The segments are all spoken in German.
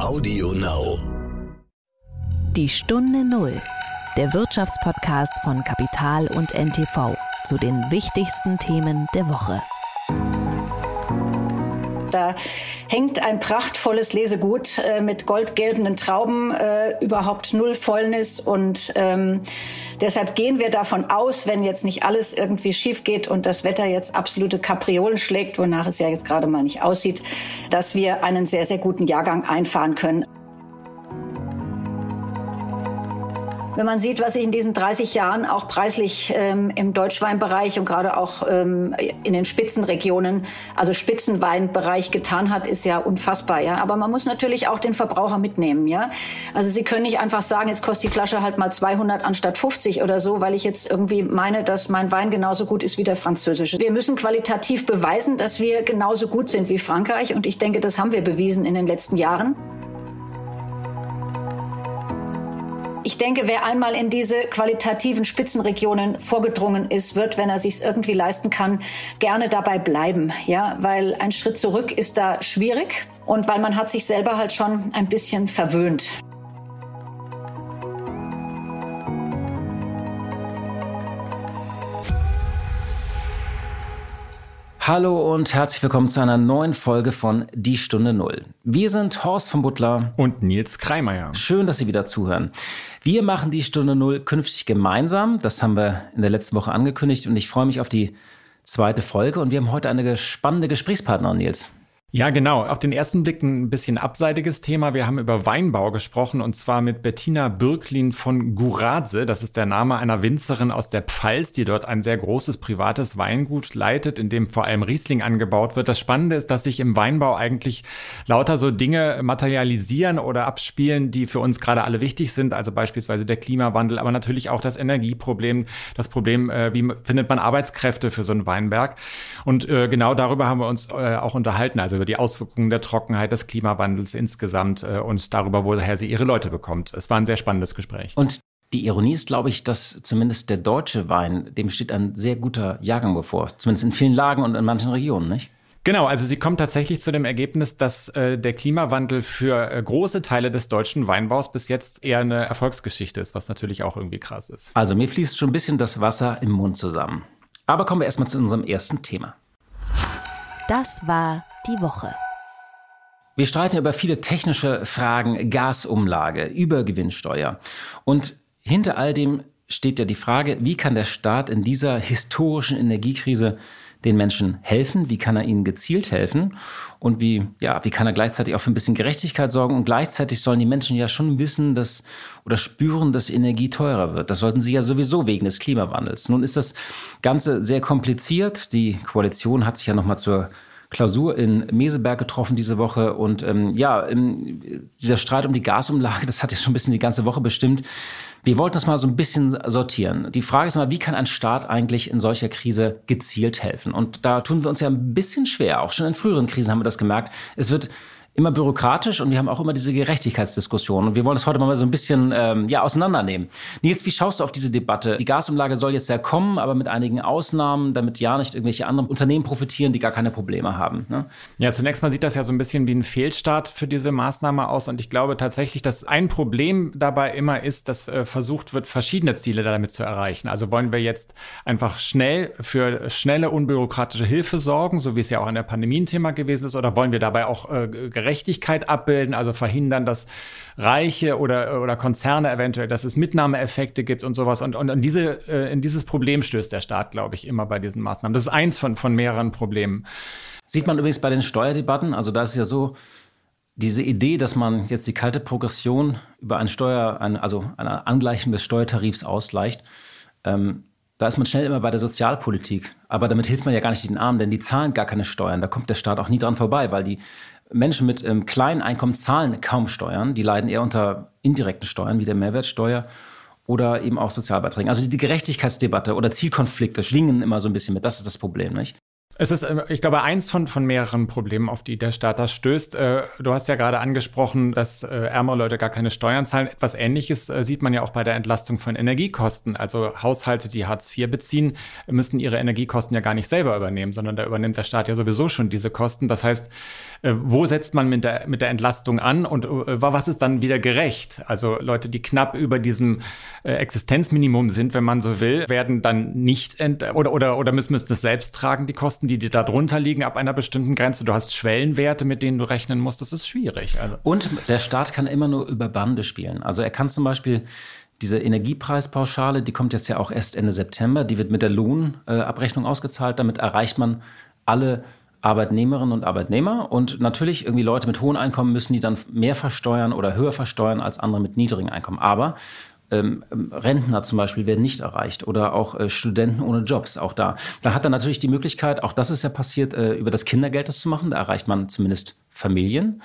Audio Now. Die Stunde Null. Der Wirtschaftspodcast von Kapital und NTV zu den wichtigsten Themen der Woche. Da hängt ein prachtvolles Lesegut äh, mit goldgelbenen Trauben, äh, überhaupt null Fäulnis und ähm, deshalb gehen wir davon aus, wenn jetzt nicht alles irgendwie schief geht und das Wetter jetzt absolute Kapriolen schlägt, wonach es ja jetzt gerade mal nicht aussieht, dass wir einen sehr, sehr guten Jahrgang einfahren können. Wenn man sieht, was sich in diesen 30 Jahren auch preislich ähm, im Deutschweinbereich und gerade auch ähm, in den Spitzenregionen, also Spitzenweinbereich getan hat, ist ja unfassbar. Ja, aber man muss natürlich auch den Verbraucher mitnehmen. Ja, also Sie können nicht einfach sagen, jetzt kostet die Flasche halt mal 200 anstatt 50 oder so, weil ich jetzt irgendwie meine, dass mein Wein genauso gut ist wie der französische. Wir müssen qualitativ beweisen, dass wir genauso gut sind wie Frankreich und ich denke, das haben wir bewiesen in den letzten Jahren. Ich denke, wer einmal in diese qualitativen Spitzenregionen vorgedrungen ist, wird, wenn er sich irgendwie leisten kann, gerne dabei bleiben. Ja, weil ein Schritt zurück ist da schwierig und weil man hat sich selber halt schon ein bisschen verwöhnt. Hallo und herzlich willkommen zu einer neuen Folge von Die Stunde Null. Wir sind Horst von Butler und Nils Kreimeier. Schön, dass Sie wieder zuhören. Wir machen Die Stunde Null künftig gemeinsam. Das haben wir in der letzten Woche angekündigt und ich freue mich auf die zweite Folge. Und wir haben heute eine spannende Gesprächspartnerin, Nils. Ja, genau. Auf den ersten Blick ein bisschen abseitiges Thema. Wir haben über Weinbau gesprochen und zwar mit Bettina Bürklin von Guradze. Das ist der Name einer Winzerin aus der Pfalz, die dort ein sehr großes privates Weingut leitet, in dem vor allem Riesling angebaut wird. Das Spannende ist, dass sich im Weinbau eigentlich lauter so Dinge materialisieren oder abspielen, die für uns gerade alle wichtig sind. Also beispielsweise der Klimawandel, aber natürlich auch das Energieproblem, das Problem, äh, wie findet man Arbeitskräfte für so einen Weinberg. Und äh, genau darüber haben wir uns äh, auch unterhalten. Also über die Auswirkungen der Trockenheit, des Klimawandels insgesamt äh, und darüber, woher sie ihre Leute bekommt. Es war ein sehr spannendes Gespräch. Und die Ironie ist, glaube ich, dass zumindest der deutsche Wein, dem steht ein sehr guter Jahrgang bevor. Zumindest in vielen Lagen und in manchen Regionen, nicht? Genau, also sie kommt tatsächlich zu dem Ergebnis, dass äh, der Klimawandel für äh, große Teile des deutschen Weinbaus bis jetzt eher eine Erfolgsgeschichte ist, was natürlich auch irgendwie krass ist. Also mir fließt schon ein bisschen das Wasser im Mund zusammen. Aber kommen wir erstmal zu unserem ersten Thema. Das war die Woche. Wir streiten über viele technische Fragen, Gasumlage, Übergewinnsteuer. Und hinter all dem steht ja die Frage, wie kann der Staat in dieser historischen Energiekrise den Menschen helfen? Wie kann er ihnen gezielt helfen? Und wie, ja, wie kann er gleichzeitig auch für ein bisschen Gerechtigkeit sorgen? Und gleichzeitig sollen die Menschen ja schon wissen, dass oder spüren, dass Energie teurer wird. Das sollten sie ja sowieso wegen des Klimawandels. Nun ist das Ganze sehr kompliziert. Die Koalition hat sich ja nochmal zur Klausur in Meseberg getroffen diese Woche. Und ähm, ja, dieser Streit um die Gasumlage, das hat ja schon ein bisschen die ganze Woche bestimmt. Wir wollten das mal so ein bisschen sortieren. Die Frage ist mal, wie kann ein Staat eigentlich in solcher Krise gezielt helfen? Und da tun wir uns ja ein bisschen schwer. Auch schon in früheren Krisen haben wir das gemerkt. Es wird immer bürokratisch und wir haben auch immer diese Gerechtigkeitsdiskussion. Und wir wollen das heute mal so ein bisschen ähm, ja, auseinandernehmen. Nils, wie schaust du auf diese Debatte? Die Gasumlage soll jetzt ja kommen, aber mit einigen Ausnahmen, damit ja nicht irgendwelche anderen Unternehmen profitieren, die gar keine Probleme haben. Ne? Ja, zunächst mal sieht das ja so ein bisschen wie ein Fehlstart für diese Maßnahme aus. Und ich glaube tatsächlich, dass ein Problem dabei immer ist, dass äh, versucht wird, verschiedene Ziele damit zu erreichen. Also wollen wir jetzt einfach schnell für schnelle, unbürokratische Hilfe sorgen, so wie es ja auch an der Pandemie ein Thema gewesen ist, oder wollen wir dabei auch äh, Gerechtigkeit abbilden, also verhindern, dass Reiche oder, oder Konzerne eventuell, dass es Mitnahmeeffekte gibt und sowas. Und, und in, diese, äh, in dieses Problem stößt der Staat, glaube ich, immer bei diesen Maßnahmen. Das ist eins von, von mehreren Problemen. Sieht man übrigens bei den Steuerdebatten, also da ist ja so, diese Idee, dass man jetzt die kalte Progression über ein Steuer, ein, also ein Angleichen des Steuertarifs ausgleicht, ähm, da ist man schnell immer bei der Sozialpolitik. Aber damit hilft man ja gar nicht den Armen, denn die zahlen gar keine Steuern. Da kommt der Staat auch nie dran vorbei, weil die Menschen mit ähm, kleinen Einkommen zahlen kaum Steuern. Die leiden eher unter indirekten Steuern wie der Mehrwertsteuer oder eben auch Sozialbeiträgen. Also die Gerechtigkeitsdebatte oder Zielkonflikte schwingen immer so ein bisschen mit. Das ist das Problem, nicht? Es ist, äh, ich glaube, eins von, von mehreren Problemen, auf die der Staat da stößt. Äh, du hast ja gerade angesprochen, dass äh, ärmere Leute gar keine Steuern zahlen. Etwas Ähnliches sieht man ja auch bei der Entlastung von Energiekosten. Also Haushalte, die Hartz IV beziehen, müssen ihre Energiekosten ja gar nicht selber übernehmen, sondern da übernimmt der Staat ja sowieso schon diese Kosten. Das heißt, Äh, wo setzt man mit der, mit der Entlastung an und äh, was ist dann wieder gerecht? Also Leute, die knapp über diesem äh, Existenzminimum sind, wenn man so will, werden dann nicht oder, oder, oder müssen, müssen das selbst tragen, die Kosten, die dir da drunter liegen ab einer bestimmten Grenze. Du hast Schwellenwerte, mit denen du rechnen musst. Das ist schwierig. Also. Und der Staat kann immer nur über Bande spielen. Also er kann zum Beispiel diese Energiepreispauschale, die kommt jetzt ja auch erst Ende September, die wird mit der Lohnabrechnung ausgezahlt. Damit erreicht man alle Arbeitnehmerinnen und Arbeitnehmer. Und natürlich irgendwie Leute mit hohen Einkommen müssen die dann mehr versteuern oder höher versteuern als andere mit niedrigen Einkommen. Aber ähm, Rentner zum Beispiel werden nicht erreicht oder auch äh, Studenten ohne Jobs, auch da. Da hat er natürlich die Möglichkeit, auch das ist ja passiert, äh, über das Kindergeld das zu machen. Da erreicht man zumindest Familien.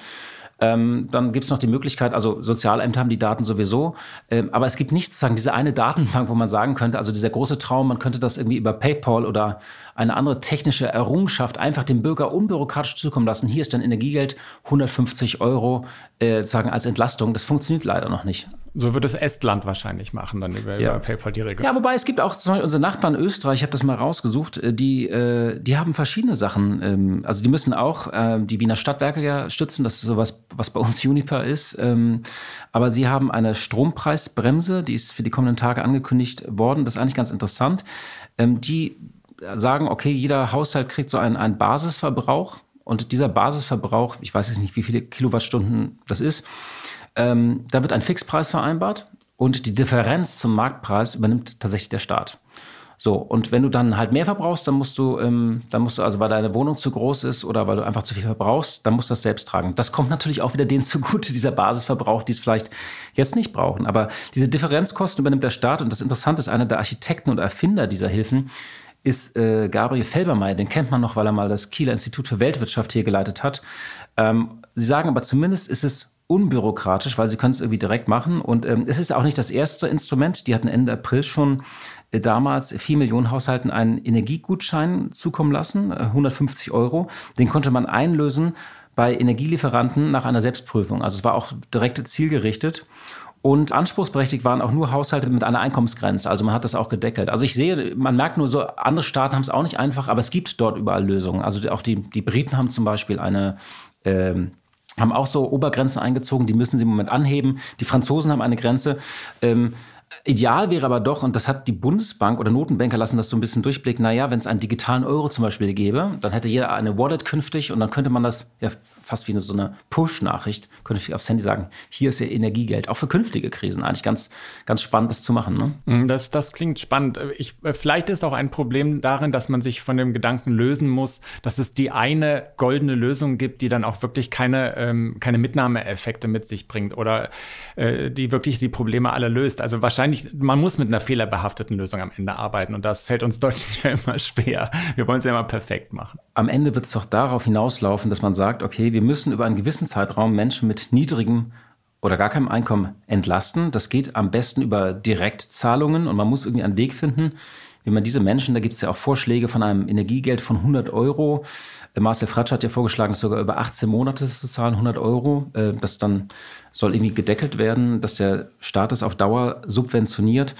Ähm, dann gibt es noch die Möglichkeit, also Sozialämter haben die Daten sowieso, ähm, aber es gibt nicht sozusagen diese eine Datenbank, wo man sagen könnte, also dieser große Traum, man könnte das irgendwie über PayPal oder eine andere technische Errungenschaft einfach dem Bürger unbürokratisch zukommen lassen. Hier ist dein Energiegeld 150 Euro äh, sagen als Entlastung. Das funktioniert leider noch nicht. So würde es Estland wahrscheinlich machen, dann über, ja. über PayPal die Regel. Ja, wobei es gibt auch zum Beispiel unsere Nachbarn Österreich, ich habe das mal rausgesucht, äh, die, äh, die haben verschiedene Sachen. Ähm, also die müssen auch äh, die Wiener Stadtwerke ja stützen, das ist sowas, was bei uns Uniper ist. Ähm, aber sie haben eine Strompreisbremse, die ist für die kommenden Tage angekündigt worden. Das ist eigentlich ganz interessant. Ähm, die sagen, okay, jeder Haushalt kriegt so einen, einen Basisverbrauch und dieser Basisverbrauch, ich weiß jetzt nicht, wie viele Kilowattstunden das ist, ähm, da wird ein Fixpreis vereinbart und die Differenz zum Marktpreis übernimmt tatsächlich der Staat. So, und wenn du dann halt mehr verbrauchst, dann musst du, ähm, dann musst du, also weil deine Wohnung zu groß ist oder weil du einfach zu viel verbrauchst, dann musst du das selbst tragen. Das kommt natürlich auch wieder denen zugute, dieser Basisverbrauch, die es vielleicht jetzt nicht brauchen. Aber diese Differenzkosten übernimmt der Staat und das Interessante ist, einer der Architekten und Erfinder dieser Hilfen ist äh, Gabriel Felbermeier. Den kennt man noch, weil er mal das Kieler Institut für Weltwirtschaft hier geleitet hat. Ähm, Sie sagen aber zumindest ist es unbürokratisch, weil sie können es irgendwie direkt machen. Und ähm, es ist auch nicht das erste Instrument. Die hatten Ende April schon äh, damals vier Millionen Haushalten einen Energiegutschein zukommen lassen, äh, 150 Euro. Den konnte man einlösen bei Energielieferanten nach einer Selbstprüfung. Also es war auch direkt zielgerichtet. Und anspruchsberechtigt waren auch nur Haushalte mit einer Einkommensgrenze. Also man hat das auch gedeckelt. Also ich sehe, man merkt nur so, andere Staaten haben es auch nicht einfach, aber es gibt dort überall Lösungen. Also auch die, die Briten haben zum Beispiel eine, ähm, haben auch so Obergrenzen eingezogen, die müssen sie im Moment anheben. Die Franzosen haben eine Grenze. Ähm, Ideal wäre aber doch, und das hat die Bundesbank oder Notenbanker lassen das so ein bisschen durchblicken, naja, wenn es einen digitalen Euro zum Beispiel gäbe, dann hätte jeder eine Wallet künftig und dann könnte man das ja fast wie eine, so eine Push-Nachricht, könnte aufs Handy sagen, hier ist ja Energiegeld, auch für künftige Krisen. Eigentlich ganz, ganz spannend, das zu machen. Ne? Mm, das, das klingt spannend. Ich, äh, vielleicht ist auch ein Problem darin, dass man sich von dem Gedanken lösen muss, dass es die eine goldene Lösung gibt, die dann auch wirklich keine, ähm, keine Mitnahmeeffekte mit sich bringt oder äh, die wirklich die Probleme alle löst. Also wahrscheinlich, man muss mit einer fehlerbehafteten Lösung am Ende arbeiten und das fällt uns Deutschen ja immer schwer. Wir wollen es ja immer perfekt machen. Am Ende wird es doch darauf hinauslaufen, dass man sagt, okay, wir müssen über einen gewissen Zeitraum Menschen mit niedrigem oder gar keinem Einkommen entlasten. Das geht am besten über Direktzahlungen und man muss irgendwie einen Weg finden, wie man diese Menschen, da gibt es ja auch Vorschläge von einem Energiegeld von 100 Euro. Äh, Marcel Fratsch hat ja vorgeschlagen, sogar über 18 Monate zu zahlen, 100 Euro. Äh, das dann soll irgendwie gedeckelt werden, dass der Staat es auf Dauer subventioniert.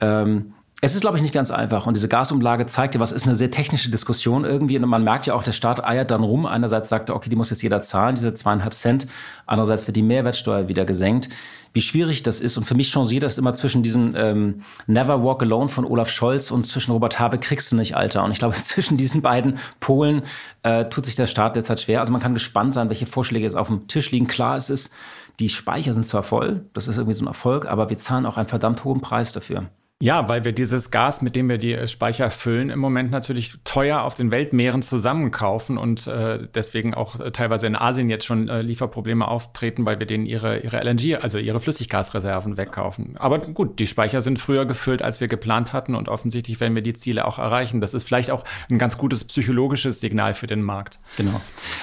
Ähm, es ist, glaube ich, nicht ganz einfach. Und diese Gasumlage zeigt ja, was ist eine sehr technische Diskussion irgendwie. Und man merkt ja auch, der Staat eiert dann rum. Einerseits sagt er, okay, die muss jetzt jeder zahlen, diese zweieinhalb Cent. Andererseits wird die Mehrwertsteuer wieder gesenkt. Wie schwierig das ist. Und für mich changiert das immer zwischen diesem ähm, Never Walk Alone von Olaf Scholz und zwischen Robert Habe kriegst du nicht, Alter. Und ich glaube, zwischen diesen beiden Polen äh, tut sich der Staat derzeit schwer. Also man kann gespannt sein, welche Vorschläge jetzt auf dem Tisch liegen. Klar, es ist, die Speicher sind zwar voll, das ist irgendwie so ein Erfolg, aber wir zahlen auch einen verdammt hohen Preis dafür. Ja, weil wir dieses Gas, mit dem wir die Speicher füllen, im Moment natürlich teuer auf den Weltmeeren zusammenkaufen und äh, deswegen auch äh, teilweise in Asien jetzt schon äh, Lieferprobleme auftreten, weil wir denen ihre, ihre LNG, also ihre Flüssiggasreserven wegkaufen. Aber gut, die Speicher sind früher gefüllt, als wir geplant hatten und offensichtlich werden wir die Ziele auch erreichen. Das ist vielleicht auch ein ganz gutes psychologisches Signal für den Markt. Genau.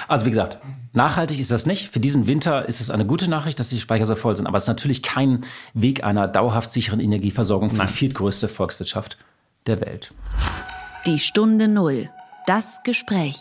Also wie gesagt, nachhaltig ist das nicht. Für diesen Winter ist es eine gute Nachricht, dass die Speicher so voll sind, aber es ist natürlich kein Weg einer dauerhaft sicheren Energieversorgung für viel viertgrößte Volkswirtschaft der Welt. Die Stunde Null. Das Gespräch.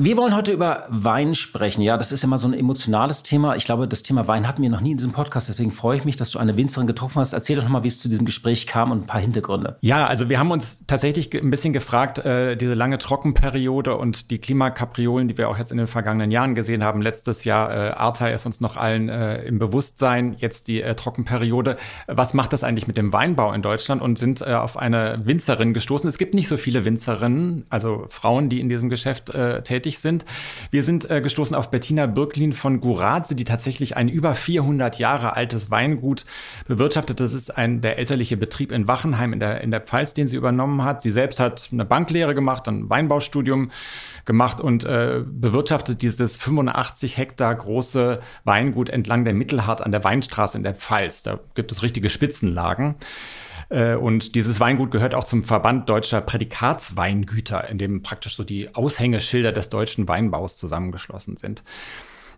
Wir wollen heute über Wein sprechen. Ja, das ist immer so ein emotionales Thema. Ich glaube, das Thema Wein hatten wir noch nie in diesem Podcast. Deswegen freue ich mich, dass du eine Winzerin getroffen hast. Erzähl doch mal, wie es zu diesem Gespräch kam und ein paar Hintergründe. Ja, also wir haben uns tatsächlich ein bisschen gefragt, äh, diese lange Trockenperiode und die Klimakapriolen, die wir auch jetzt in den vergangenen Jahren gesehen haben. Letztes Jahr äh, Ahrtal ist uns noch allen äh, im Bewusstsein. Jetzt die äh, Trockenperiode. Was macht das eigentlich mit dem Weinbau in Deutschland? Und sind äh, auf eine Winzerin gestoßen. Es gibt nicht so viele Winzerinnen, also Frauen, die in diesem Geschäft äh, tätig tätig sind. Wir sind äh, gestoßen auf Bettina Birklin von Guradze, die tatsächlich ein über 400 Jahre altes Weingut bewirtschaftet. Das ist ein der elterliche Betrieb in Wachenheim in der, in der Pfalz, den sie übernommen hat. Sie selbst hat eine Banklehre gemacht, ein Weinbaustudium gemacht und äh, bewirtschaftet dieses 85 Hektar große Weingut entlang der Mittelhart an der Weinstraße in der Pfalz. Da gibt es richtige Spitzenlagen. Äh, und dieses Weingut gehört auch zum Verband deutscher Prädikatsweingüter, in dem praktisch so die Aushängeschilder des deutschen Weinbaus zusammengeschlossen sind.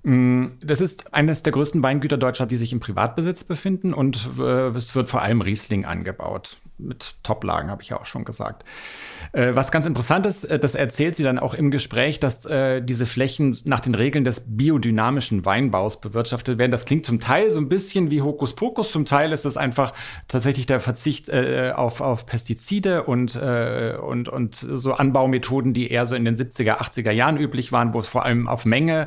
Mm, das ist eines der größten Weingüter Deutschlands, die sich im Privatbesitz befinden und äh, es wird vor allem Riesling angebaut mit Toplagen, habe ich ja auch schon gesagt. Äh, was ganz interessant ist, äh, das erzählt sie dann auch im Gespräch, dass äh, diese Flächen nach den Regeln des biodynamischen Weinbaus bewirtschaftet werden. Das klingt zum Teil so ein bisschen wie Hokuspokus, zum Teil ist es einfach tatsächlich der Verzicht äh, auf, auf Pestizide und, äh, und, und so Anbaumethoden, die eher so in den 70er, 80er Jahren üblich waren, wo es vor allem auf Menge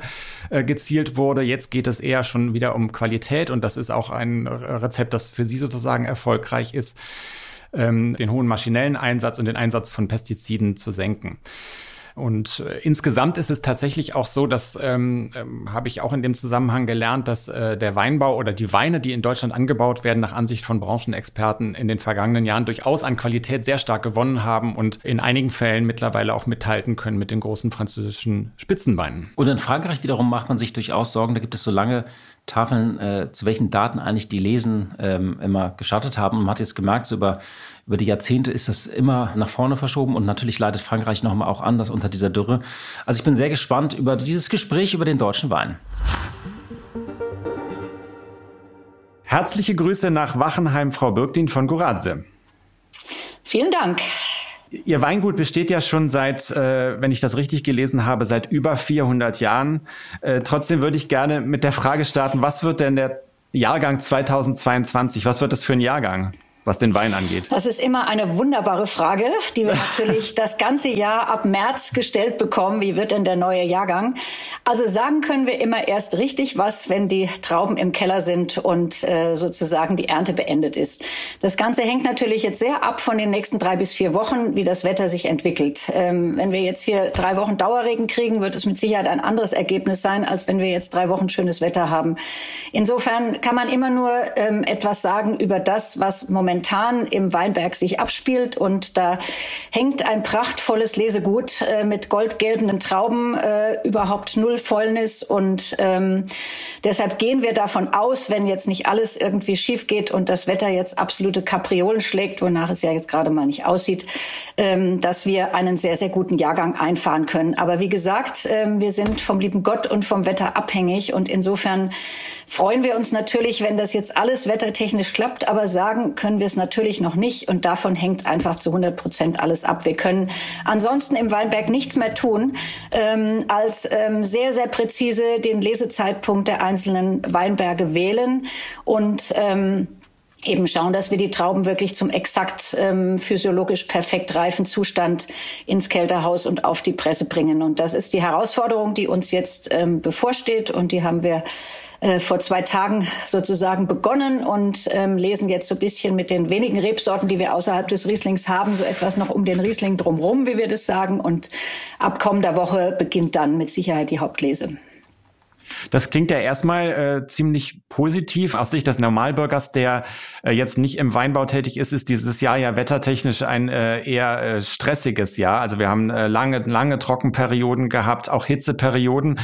äh, gezielt wurde. Jetzt geht es eher schon wieder um Qualität und das ist auch ein Rezept, das für sie sozusagen erfolgreich ist ähm, den hohen maschinellen Einsatz und den Einsatz von Pestiziden zu senken. Und äh, insgesamt ist es tatsächlich auch so, dass ähm, ähm, habe ich auch in dem Zusammenhang gelernt, dass äh, der Weinbau oder die Weine, die in Deutschland angebaut werden, nach Ansicht von Branchenexperten in den vergangenen Jahren durchaus an Qualität sehr stark gewonnen haben und in einigen Fällen mittlerweile auch mithalten können mit den großen französischen Spitzenweinen. Und in Frankreich wiederum macht man sich durchaus Sorgen. Da gibt es so lange Tafeln, äh, zu welchen Daten eigentlich die Lesen ähm, immer geschattet haben. Und man hat jetzt gemerkt, so über, über die Jahrzehnte ist das immer nach vorne verschoben und natürlich leidet Frankreich nochmal auch anders unter dieser Dürre. Also ich bin sehr gespannt über dieses Gespräch über den deutschen Wein. Herzliche Grüße nach Wachenheim, Frau Birklin von Goradse. Vielen Dank. Ihr Weingut besteht ja schon seit, äh, wenn ich das richtig gelesen habe, seit über 400 Jahren. Äh, trotzdem würde ich gerne mit der Frage starten, was wird denn der Jahrgang 2022, was wird das für ein Jahrgang? Was den Wein angeht? Das ist immer eine wunderbare Frage, die wir natürlich das ganze Jahr ab März gestellt bekommen. Wie wird denn der neue Jahrgang? Also sagen können wir immer erst richtig was, wenn die Trauben im Keller sind und äh, sozusagen die Ernte beendet ist. Das Ganze hängt natürlich jetzt sehr ab von den nächsten drei bis vier Wochen, wie das Wetter sich entwickelt. Ähm, wenn wir jetzt hier drei Wochen Dauerregen kriegen, wird es mit Sicherheit ein anderes Ergebnis sein, als wenn wir jetzt drei Wochen schönes Wetter haben. Insofern kann man immer nur ähm, etwas sagen über das, was momentan momentan im Weinberg sich abspielt. Und da hängt ein prachtvolles Lesegut äh, mit goldgelbenen Trauben, äh, überhaupt null Fäulnis. Und ähm, deshalb gehen wir davon aus, wenn jetzt nicht alles irgendwie schief geht und das Wetter jetzt absolute Kapriolen schlägt, wonach es ja jetzt gerade mal nicht aussieht, ähm, dass wir einen sehr, sehr guten Jahrgang einfahren können. Aber wie gesagt, ähm, wir sind vom lieben Gott und vom Wetter abhängig. Und insofern freuen wir uns natürlich, wenn das jetzt alles wettertechnisch klappt. Aber sagen können wir es natürlich noch nicht und davon hängt einfach zu 100 Prozent alles ab. Wir können ansonsten im Weinberg nichts mehr tun, ähm, als ähm, sehr, sehr präzise den Lesezeitpunkt der einzelnen Weinberge wählen und ähm, eben schauen, dass wir die Trauben wirklich zum exakt ähm, physiologisch perfekt reifen Zustand ins Kälterhaus und auf die Presse bringen. Und das ist die Herausforderung, die uns jetzt ähm, bevorsteht und die haben wir äh, vor zwei Tagen sozusagen begonnen und ähm, lesen jetzt so ein bisschen mit den wenigen Rebsorten, die wir außerhalb des Rieslings haben, so etwas noch um den Riesling drumherum, wie wir das sagen. Und ab kommender Woche beginnt dann mit Sicherheit die Hauptlese. Das klingt ja erstmal äh, ziemlich positiv. Aus Sicht des Normalbürgers, der äh, jetzt nicht im Weinbau tätig ist, ist dieses Jahr ja wettertechnisch ein äh, eher äh, stressiges Jahr. Also wir haben äh, lange, lange Trockenperioden gehabt, auch Hitzeperioden,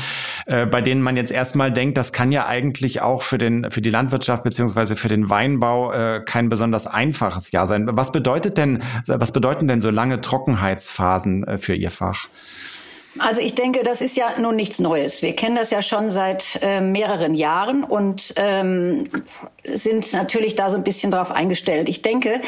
äh, bei denen man jetzt erstmal denkt, das kann ja eigentlich auch für, den, für die Landwirtschaft beziehungsweise für den Weinbau äh, kein besonders einfaches Jahr sein. Was bedeutet denn, was bedeuten denn so lange Trockenheitsphasen äh, für Ihr Fach? Also ich denke, das ist ja nun nichts Neues. Wir kennen das ja schon seit äh, mehreren Jahren und ähm, sind natürlich da so ein bisschen drauf eingestellt. Ich denke,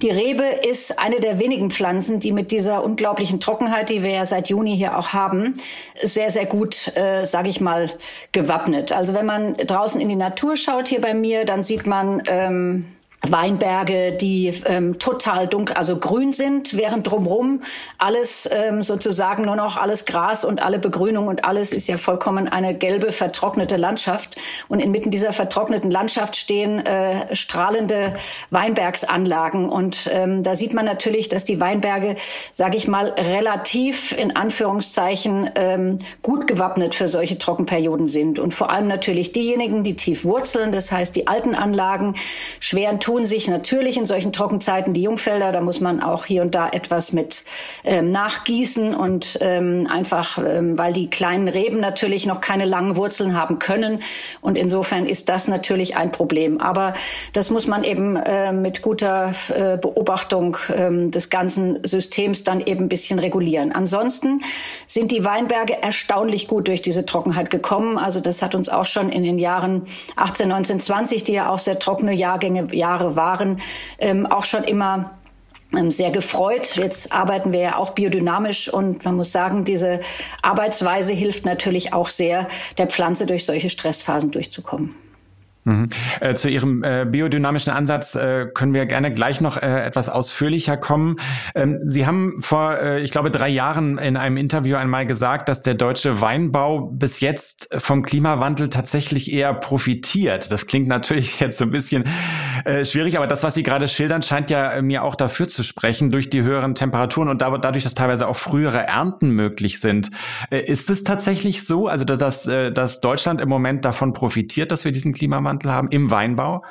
die Rebe ist eine der wenigen Pflanzen, die mit dieser unglaublichen Trockenheit, die wir ja seit Juni hier auch haben, sehr, sehr gut, äh, sage ich mal, gewappnet. Also wenn man draußen in die Natur schaut hier bei mir, dann sieht man ähm, Weinberge, die ähm, total dunkel, also grün sind, während drumherum alles ähm, sozusagen nur noch alles Gras und alle Begrünung und alles ist ja vollkommen eine gelbe, vertrocknete Landschaft. Und inmitten dieser vertrockneten Landschaft stehen äh, strahlende Weinbergsanlagen. Und ähm, da sieht man natürlich, dass die Weinberge, sage ich mal, relativ in Anführungszeichen ähm, gut gewappnet für solche Trockenperioden sind. Und vor allem natürlich diejenigen, die tief wurzeln, das heißt die alten Anlagen, schweren tun sich natürlich in solchen Trockenzeiten die Jungfelder. Da muss man auch hier und da etwas mit ähm, nachgießen und ähm, einfach, ähm, weil die kleinen Reben natürlich noch keine langen Wurzeln haben können. Und insofern ist das natürlich ein Problem. Aber das muss man eben äh, mit guter äh, Beobachtung äh, des ganzen Systems dann eben ein bisschen regulieren. Ansonsten sind die Weinberge erstaunlich gut durch diese Trockenheit gekommen. Also das hat uns auch schon in den Jahren 18, 19, 20, die ja auch sehr trockene Jahrgänge, Jahre Jahre waren, ähm, auch schon immer ähm, sehr gefreut. Jetzt arbeiten wir ja auch biodynamisch und man muss sagen, diese Arbeitsweise hilft natürlich auch sehr, der Pflanze durch solche Stressphasen durchzukommen. Mhm. Äh, zu Ihrem äh, biodynamischen Ansatz äh, können wir gerne gleich noch äh, etwas ausführlicher kommen. Ähm, Sie haben vor, äh, ich glaube, drei Jahren in einem Interview einmal gesagt, dass der deutsche Weinbau bis jetzt vom Klimawandel tatsächlich eher profitiert. Das klingt natürlich jetzt so ein bisschen äh, schwierig, aber das, was Sie gerade schildern, scheint ja mir auch dafür zu sprechen, durch die höheren Temperaturen und dadurch, dass teilweise auch frühere Ernten möglich sind. ist es tatsächlich so, also dass, dass Deutschland im Moment davon profitiert, dass wir diesen Klimawandel Klimawandel haben im Weinbau?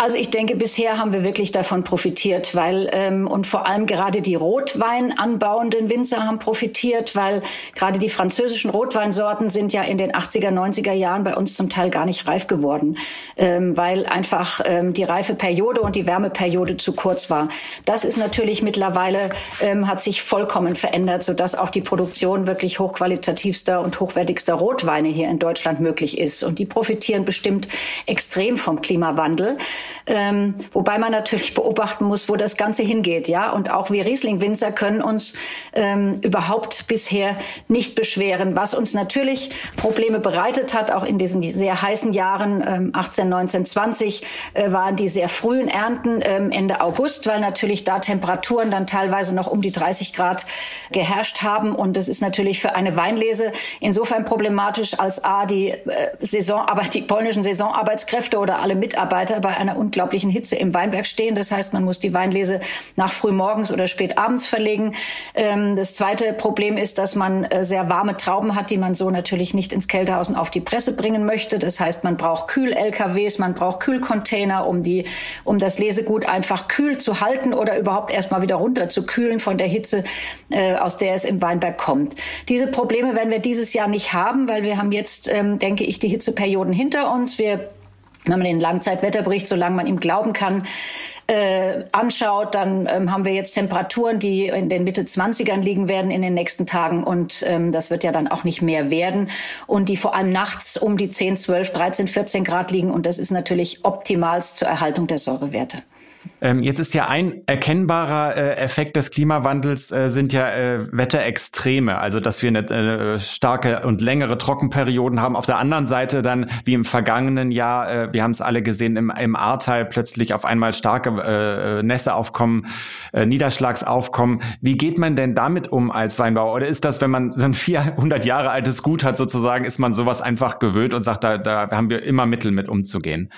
Also ich denke, bisher haben wir wirklich davon profitiert, weil ähm, und vor allem gerade die Rotwein anbauenden Winzer haben profitiert, weil gerade die französischen Rotweinsorten sind ja in den 80er, 90er Jahren bei uns zum Teil gar nicht reif geworden, ähm, weil einfach ähm, die Reifeperiode und die Wärmeperiode zu kurz war. Das ist natürlich mittlerweile ähm, hat sich vollkommen verändert, so dass auch die Produktion wirklich hochqualitativster und hochwertigster Rotweine hier in Deutschland möglich ist und die profitieren bestimmt extrem vom Klimawandel. Ähm, wobei man natürlich beobachten muss, wo das Ganze hingeht, ja. Und auch wir Riesling-Winzer können uns ähm, überhaupt bisher nicht beschweren, was uns natürlich Probleme bereitet hat, auch in diesen sehr heißen Jahren ähm, 18, 19, 20 äh, waren die sehr frühen Ernten ähm, Ende August, weil natürlich da Temperaturen dann teilweise noch um die 30 Grad geherrscht haben. Und das ist natürlich für eine Weinlese insofern problematisch, als A, die äh, Saisonarbeit, die polnischen Saisonarbeitskräfte oder alle Mitarbeiter bei einer unglaublichen Hitze im Weinberg stehen. Das heißt, man muss die Weinlese nach frühmorgens oder spät abends verlegen. Ähm, das zweite Problem ist, dass man äh, sehr warme Trauben hat, die man so natürlich nicht ins Kältehaus und auf die Presse bringen möchte. Das heißt, man braucht Kühl-LKWs, man braucht Kühlcontainer, um die, um das Lesegut einfach kühl zu halten oder überhaupt erstmal wieder runter zu kühlen von der Hitze, äh, aus der es im Weinberg kommt. Diese Probleme werden wir dieses Jahr nicht haben, weil wir haben jetzt, ähm, denke ich, die Hitzeperioden hinter uns. Wir wenn man den Langzeitwetterbericht, solange man ihm glauben kann, äh, anschaut, dann ähm, haben wir jetzt Temperaturen, die in den Mitte 20ern liegen werden in den nächsten Tagen und ähm, das wird ja dann auch nicht mehr werden und die vor allem nachts um die 10, 12, 13, 14 Grad liegen und das ist natürlich optimalst zur Erhaltung der Säurewerte. Ähm, jetzt ist ja ein erkennbarer äh, Effekt des Klimawandels äh, sind ja äh, Wetterextreme, also dass wir eine äh, starke und längere Trockenperioden haben. Auf der anderen Seite dann, wie im vergangenen Jahr, äh, wir haben es alle gesehen, im, im Ahrtal plötzlich auf einmal starke äh, Nässeaufkommen, äh, Niederschlagsaufkommen. Wie geht man denn damit um als Weinbauer? Oder ist das, wenn man so ein 400 Jahre altes Gut hat sozusagen, ist man sowas einfach gewöhnt und sagt, da, da haben wir immer Mittel mit umzugehen?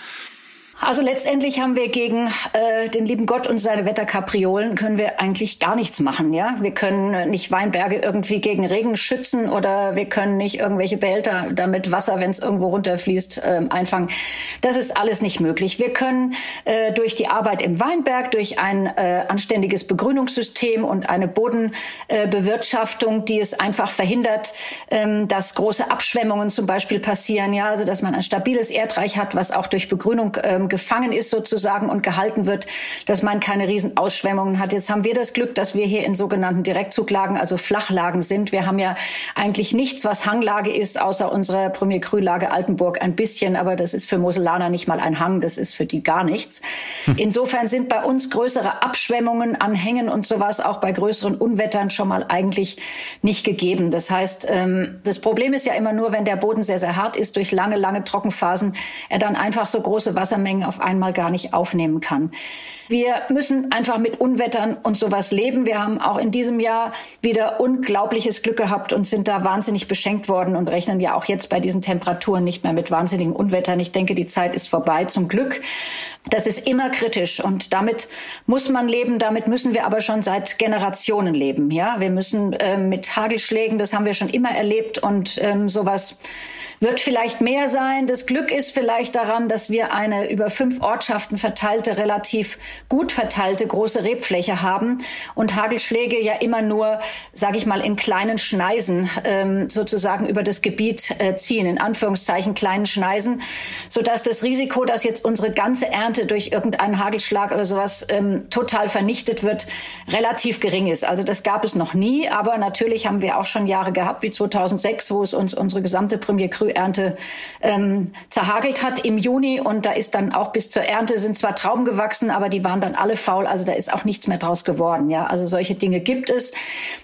Also letztendlich haben wir gegen äh, den lieben Gott und seine Wetterkapriolen können wir eigentlich gar nichts machen, ja. Wir können nicht Weinberge irgendwie gegen Regen schützen oder wir können nicht irgendwelche Behälter damit Wasser, wenn es irgendwo runterfließt, äh, einfangen. Das ist alles nicht möglich. Wir können äh, durch die Arbeit im Weinberg, durch ein äh, anständiges Begrünungssystem und eine Bodenbewirtschaftung, äh, die es einfach verhindert, ähm, dass große Abschwemmungen zum Beispiel passieren, ja, also dass man ein stabiles Erdreich hat, was auch durch Begrünung ähm, gefangen ist sozusagen und gehalten wird, dass man keine Riesenausschwemmungen hat. Jetzt haben wir das Glück, dass wir hier in sogenannten Direktzuglagen, also Flachlagen sind. Wir haben ja eigentlich nichts, was Hanglage ist, außer unserer Premier Cru-Lage Altenburg ein bisschen, aber das ist für Moselaner nicht mal ein Hang, das ist für die gar nichts. Hm. Insofern sind bei uns größere Abschwemmungen an Hängen und sowas auch bei größeren Unwettern schon mal eigentlich nicht gegeben. Das heißt, ähm, das Problem ist ja immer nur, wenn der Boden sehr, sehr hart ist durch lange, lange Trockenphasen, er dann einfach so große Wassermengen auf einmal gar nicht aufnehmen kann. Wir müssen einfach mit Unwettern und sowas leben. Wir haben auch in diesem Jahr wieder unglaubliches Glück gehabt und sind da wahnsinnig beschenkt worden und rechnen ja auch jetzt bei diesen Temperaturen nicht mehr mit wahnsinnigen Unwettern. Ich denke, die Zeit ist vorbei, zum Glück. Das ist immer kritisch und damit muss man leben. Damit müssen wir aber schon seit Generationen leben. Ja, wir müssen äh, mit Hagelschlägen, das haben wir schon immer erlebt und ähm, sowas wird vielleicht mehr sein. Das Glück ist vielleicht daran, dass wir eine über fünf Ortschaften verteilte, relativ gut verteilte große Rebfläche haben und Hagelschläge ja immer nur, sage ich mal, in kleinen Schneisen ähm, sozusagen über das Gebiet äh, ziehen, in Anführungszeichen kleinen Schneisen, sodass das Risiko, dass jetzt unsere ganze Ernte durch irgendeinen Hagelschlag oder sowas ähm, total vernichtet wird, relativ gering ist. Also das gab es noch nie, aber natürlich haben wir auch schon Jahre gehabt, wie 2006, wo es uns unsere gesamte Premier Cru Frühernte ähm, zerhagelt hat im Juni. Und da ist dann auch bis zur Ernte sind zwar Trauben gewachsen, aber die waren dann alle faul. Also da ist auch nichts mehr draus geworden. Ja, also solche Dinge gibt es.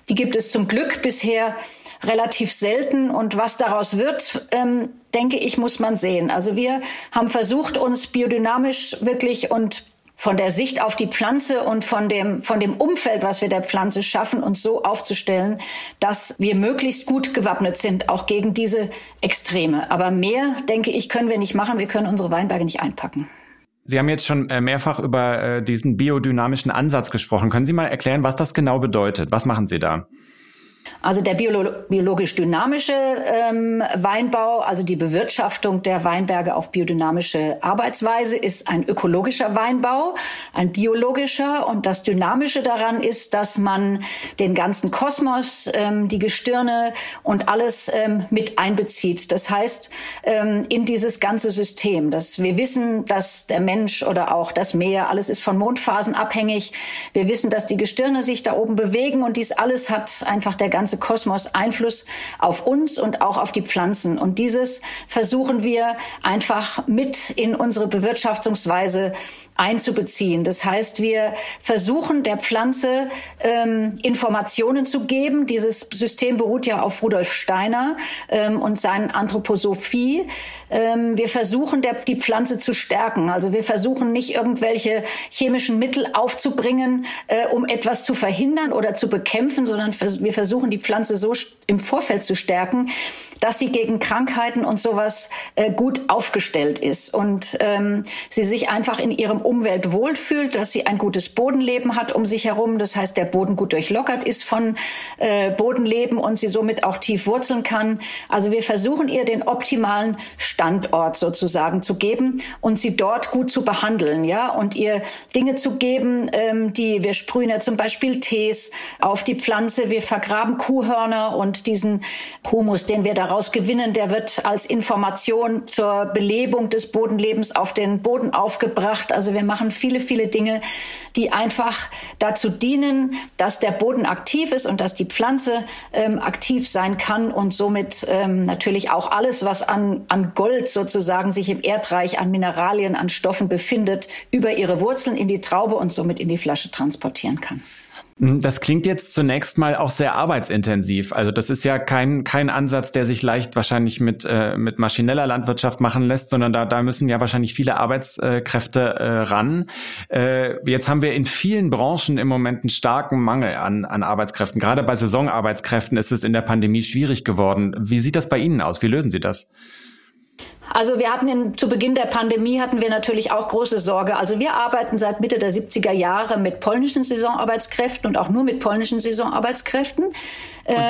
Die gibt es zum Glück bisher relativ selten. Und was daraus wird, ähm, denke ich, muss man sehen. Also wir haben versucht, uns biodynamisch wirklich und von der Sicht auf die Pflanze und von dem, von dem Umfeld, was wir der Pflanze schaffen, uns so aufzustellen, dass wir möglichst gut gewappnet sind, auch gegen diese Extreme. Aber mehr, denke ich, können wir nicht machen. Wir können unsere Weinberge nicht einpacken. Sie haben jetzt schon äh, mehrfach über äh, diesen biodynamischen Ansatz gesprochen. Können Sie mal erklären, was das genau bedeutet? Was machen Sie da? Also der biolo biologisch dynamische ähm, Weinbau, also die Bewirtschaftung der Weinberge auf biodynamische Arbeitsweise, ist ein ökologischer Weinbau, ein biologischer. Und das Dynamische daran ist, dass man den ganzen Kosmos, ähm, die Gestirne und alles ähm, mit einbezieht. Das heißt, ähm, in dieses ganze System. Dass wir wissen, dass der Mensch oder auch das Meer, alles ist von Mondphasen abhängig. Wir wissen, dass die Gestirne sich da oben bewegen und dies alles hat einfach der ganze Kosmos Einfluss auf uns und auch auf die Pflanzen. Und dieses versuchen wir einfach mit in unsere Bewirtschaftungsweise einzubeziehen. Das heißt, wir versuchen der Pflanze ähm, Informationen zu geben. Dieses System beruht ja auf Rudolf Steiner ähm, und seinen Anthroposophie. Ähm, wir versuchen der, die Pflanze zu stärken. Also wir versuchen nicht irgendwelche chemischen Mittel aufzubringen, äh, um etwas zu verhindern oder zu bekämpfen, sondern wir versuchen die Pflanze so im Vorfeld zu stärken, dass sie gegen Krankheiten und sowas äh, gut aufgestellt ist und ähm, sie sich einfach in ihrem Umwelt wohlfühlt, dass sie ein gutes Bodenleben hat um sich herum. Das heißt, der Boden gut durchlockert ist von äh, Bodenleben und sie somit auch tief wurzeln kann. Also wir versuchen ihr den optimalen Standort sozusagen zu geben und sie dort gut zu behandeln, ja, und ihr Dinge zu geben, ähm, die wir sprühen ja zum Beispiel Tees auf die Pflanze, wir vergraben Kuhhörner und diesen Humus, den wir da daraus gewinnen, der wird als Information zur Belebung des Bodenlebens auf den Boden aufgebracht. Also wir machen viele, viele Dinge, die einfach dazu dienen, dass der Boden aktiv ist und dass die Pflanze ähm, aktiv sein kann und somit ähm, natürlich auch alles, was an, an Gold sozusagen sich im Erdreich, an Mineralien, an Stoffen befindet, über ihre Wurzeln in die Traube und somit in die Flasche transportieren kann. Hm, das klingt jetzt zunächst mal auch sehr arbeitsintensiv. Also das ist ja kein, kein Ansatz, der sich leicht wahrscheinlich mit, äh, mit maschineller Landwirtschaft machen lässt, sondern da, da müssen ja wahrscheinlich viele Arbeitskräfte äh, ran. Äh, jetzt haben wir in vielen Branchen im Moment einen starken Mangel an, an Arbeitskräften. Gerade bei Saisonarbeitskräften ist es in der Pandemie schwierig geworden. Wie sieht das bei Ihnen aus? Wie lösen Sie das? Also wir hatten in, zu Beginn der Pandemie hatten wir natürlich auch große Sorge. Also wir arbeiten seit Mitte der 70er Jahre mit polnischen Saisonarbeitskräften und auch nur mit polnischen Saisonarbeitskräften. Und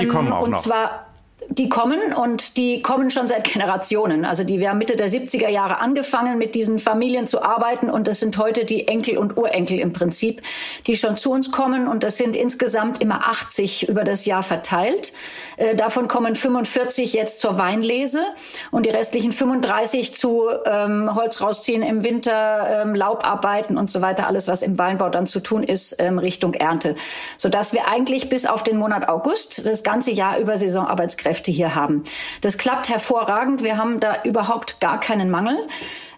die kommen ähm, auch und noch. zwar die kommen und die kommen schon seit Generationen. Also die, wir haben Mitte der 70er Jahre angefangen, mit diesen Familien zu arbeiten und das sind heute die Enkel und Urenkel im Prinzip, die schon zu uns kommen und das sind insgesamt immer 80 über das Jahr verteilt. Äh, davon kommen 45 jetzt zur Weinlese und die restlichen 35 zu ähm, Holz rausziehen im Winter, ähm, Laubarbeiten und so weiter, alles was im Weinbau dann zu tun ist, ähm, Richtung Ernte. Sodass wir eigentlich bis auf den Monat August das ganze Jahr über Saisonarbeitskräfte Fachkräfte hier haben. Das klappt hervorragend. Wir haben da überhaupt gar keinen Mangel.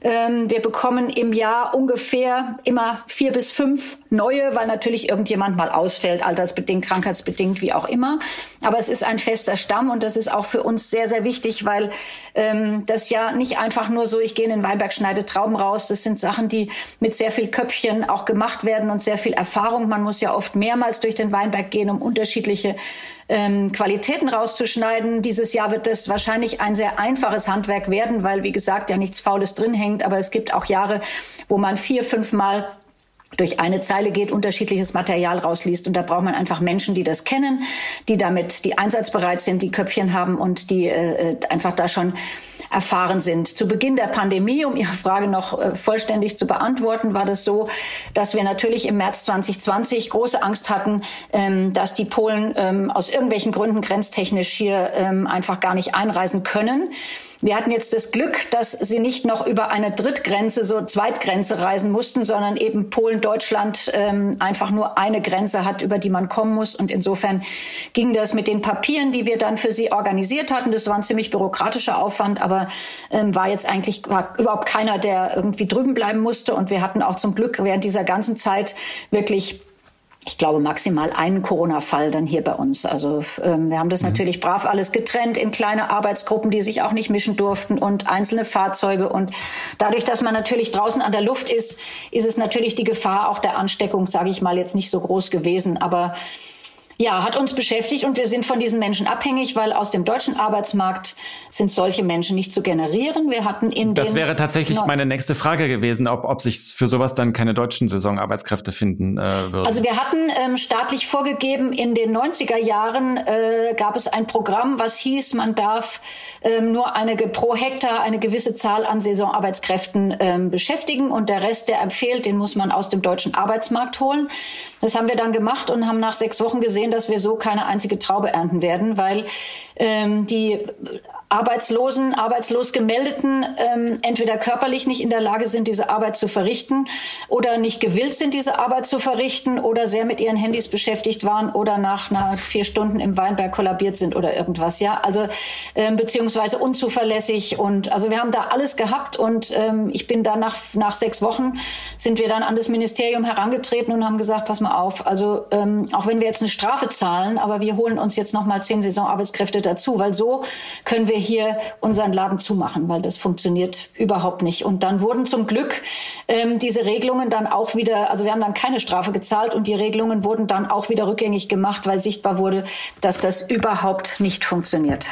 Ähm, wir bekommen im Jahr ungefähr immer vier bis fünf neue, weil natürlich irgendjemand mal ausfällt, altersbedingt, krankheitsbedingt, wie auch immer. Aber es ist ein fester Stamm und das ist auch für uns sehr, sehr wichtig, weil ähm, das ja nicht einfach nur so, ich gehe in den Weinberg, schneide Trauben raus. Das sind Sachen, die mit sehr viel Köpfchen auch gemacht werden und sehr viel Erfahrung. Man muss ja oft mehrmals durch den Weinberg gehen, um unterschiedliche ähm, Qualitäten rauszuschneiden. Dieses Jahr wird es wahrscheinlich ein sehr einfaches Handwerk werden, weil, wie gesagt, ja nichts Faules drin hängt. Aber es gibt auch Jahre, wo man vier, fünf Mal durch eine Zeile geht, unterschiedliches Material rausliest. Und da braucht man einfach Menschen, die das kennen, die damit, die einsatzbereit sind, die Köpfchen haben und die äh, einfach da schon erfahren sind. Zu Beginn der Pandemie, um Ihre Frage noch äh, vollständig zu beantworten, war das so, dass wir natürlich im März 2020 große Angst hatten, ähm, dass die Polen ähm, aus irgendwelchen Gründen grenztechnisch hier ähm, einfach gar nicht einreisen können. Wir hatten jetzt das Glück, dass sie nicht noch über eine Drittgrenze, so Zweitgrenze reisen mussten, sondern eben Polen-Deutschland ähm, einfach nur eine Grenze hat, über die man kommen muss. Und insofern ging das mit den Papieren, die wir dann für sie organisiert hatten. Das war ein ziemlich bürokratischer Aufwand, aber ähm, war jetzt eigentlich war überhaupt keiner, der irgendwie drüben bleiben musste. Und wir hatten auch zum Glück während dieser ganzen Zeit wirklich ich glaube, maximal einen Corona-Fall dann hier bei uns. Also ähm, wir haben das mhm. natürlich brav alles getrennt in kleine Arbeitsgruppen, die sich auch nicht mischen durften und einzelne Fahrzeuge. Und dadurch, dass man natürlich draußen an der Luft ist, ist es natürlich die Gefahr auch der Ansteckung, sage ich mal, jetzt nicht so groß gewesen. Aber ja, hat uns beschäftigt und wir sind von diesen Menschen abhängig, weil aus dem deutschen Arbeitsmarkt sind solche Menschen nicht zu generieren. Wir hatten in Das wäre tatsächlich meine nächste Frage gewesen, ob, ob sich für sowas dann keine deutschen Saisonarbeitskräfte finden äh, würden. Also wir hatten ähm, staatlich vorgegeben, in den 90er Jahren äh, gab es ein Programm, was hieß, man darf ähm, nur eine pro Hektar eine gewisse Zahl an Saisonarbeitskräften ähm, beschäftigen und der Rest, der empfiehlt, den muss man aus dem deutschen Arbeitsmarkt holen. Das haben wir dann gemacht und haben nach sechs Wochen gesehen, dass wir so keine einzige Traube ernten werden, weil ähm, die Arbeitslosen, arbeitslos gemeldeten ähm, entweder körperlich nicht in der Lage sind, diese Arbeit zu verrichten oder nicht gewillt sind, diese Arbeit zu verrichten oder sehr mit ihren Handys beschäftigt waren oder nach einer vier Stunden im Weinberg kollabiert sind oder irgendwas. Ja, also ähm, beziehungsweise unzuverlässig und also wir haben da alles gehabt und ähm, ich bin dann nach, nach sechs Wochen sind wir dann an das Ministerium herangetreten und haben gesagt, pass mal auf, also ähm, auch wenn wir jetzt eine Strafe zahlen, aber wir holen uns jetzt noch mal zehn Saisonarbeitskräfte dazu, weil so können wir hier unseren Laden zumachen, weil das funktioniert überhaupt nicht. Und dann wurden zum Glück ähm, diese Regelungen dann auch wieder, also wir haben dann keine Strafe gezahlt und die Regelungen wurden dann auch wieder rückgängig gemacht, weil sichtbar wurde, dass das überhaupt nicht funktioniert.